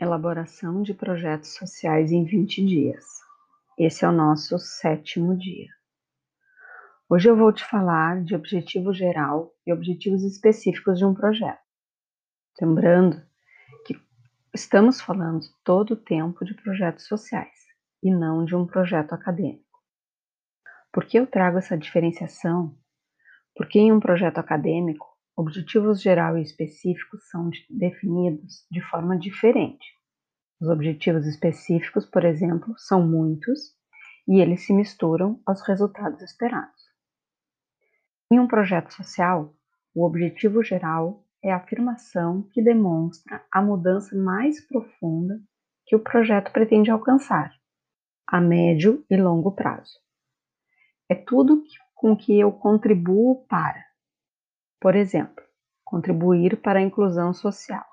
Elaboração de projetos sociais em 20 dias. Esse é o nosso sétimo dia. Hoje eu vou te falar de objetivo geral e objetivos específicos de um projeto. Lembrando que estamos falando todo o tempo de projetos sociais e não de um projeto acadêmico. Por que eu trago essa diferenciação? Porque em um projeto acadêmico Objetivos geral e específicos são definidos de forma diferente. Os objetivos específicos, por exemplo, são muitos e eles se misturam aos resultados esperados. Em um projeto social, o objetivo geral é a afirmação que demonstra a mudança mais profunda que o projeto pretende alcançar, a médio e longo prazo. É tudo com que eu contribuo para, por exemplo, contribuir para a inclusão social.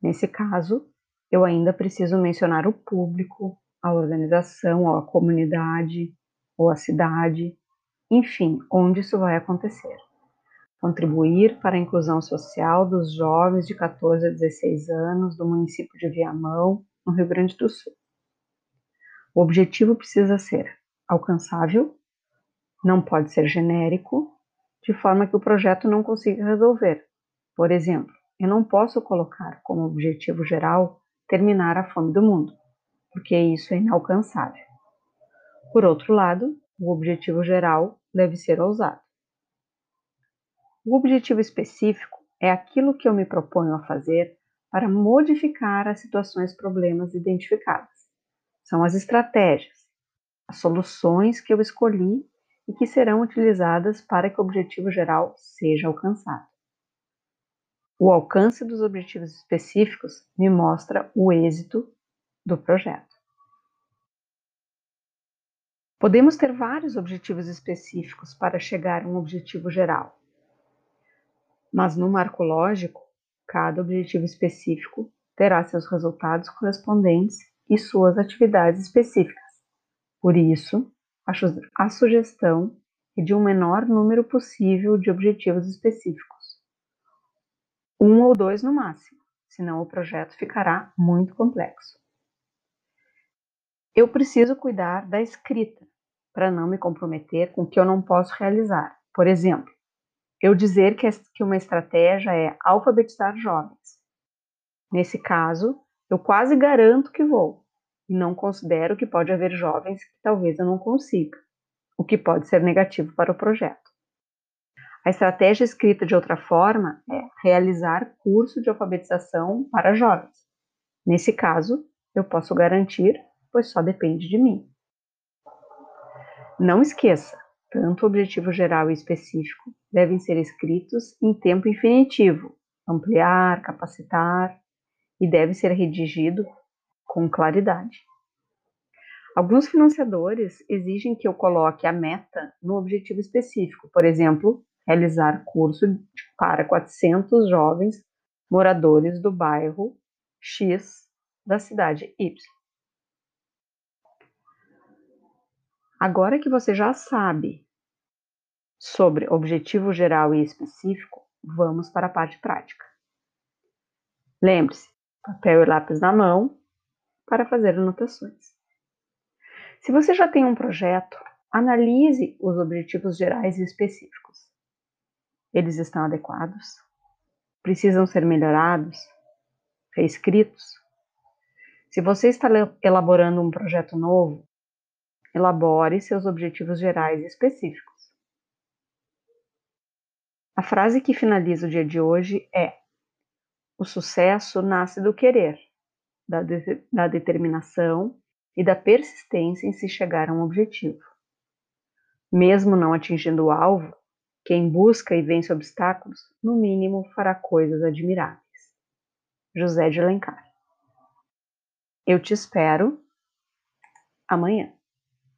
Nesse caso, eu ainda preciso mencionar o público, a organização, a comunidade, ou a cidade, enfim, onde isso vai acontecer. Contribuir para a inclusão social dos jovens de 14 a 16 anos do município de Viamão, no Rio Grande do Sul. O objetivo precisa ser alcançável, não pode ser genérico de forma que o projeto não consiga resolver. Por exemplo, eu não posso colocar como objetivo geral terminar a fome do mundo, porque isso é inalcançável. Por outro lado, o objetivo geral deve ser ousado. O objetivo específico é aquilo que eu me proponho a fazer para modificar as situações problemas identificadas. São as estratégias, as soluções que eu escolhi e que serão utilizadas para que o objetivo geral seja alcançado. O alcance dos objetivos específicos me mostra o êxito do projeto. Podemos ter vários objetivos específicos para chegar a um objetivo geral, mas no marco lógico, cada objetivo específico terá seus resultados correspondentes e suas atividades específicas. Por isso, a sugestão é de um menor número possível de objetivos específicos. Um ou dois no máximo, senão o projeto ficará muito complexo. Eu preciso cuidar da escrita para não me comprometer com o que eu não posso realizar. Por exemplo, eu dizer que uma estratégia é alfabetizar jovens. Nesse caso, eu quase garanto que vou, não considero que pode haver jovens que talvez eu não consiga, o que pode ser negativo para o projeto. A estratégia escrita de outra forma é realizar curso de alfabetização para jovens. Nesse caso, eu posso garantir, pois só depende de mim. Não esqueça, tanto o objetivo geral e específico devem ser escritos em tempo infinitivo, ampliar, capacitar, e deve ser redigido com claridade. Alguns financiadores exigem que eu coloque a meta no objetivo específico, por exemplo, realizar curso para 400 jovens moradores do bairro X da cidade Y. Agora que você já sabe sobre objetivo geral e específico, vamos para a parte prática. Lembre-se, papel e lápis na mão para fazer anotações. Se você já tem um projeto, analise os objetivos gerais e específicos. Eles estão adequados? Precisam ser melhorados? Reescritos? Se você está elaborando um projeto novo, elabore seus objetivos gerais e específicos. A frase que finaliza o dia de hoje é: O sucesso nasce do querer da, de, da determinação e da persistência em se chegar a um objetivo. Mesmo não atingindo o alvo, quem busca e vence obstáculos, no mínimo fará coisas admiráveis. José de Alencar. Eu te espero amanhã.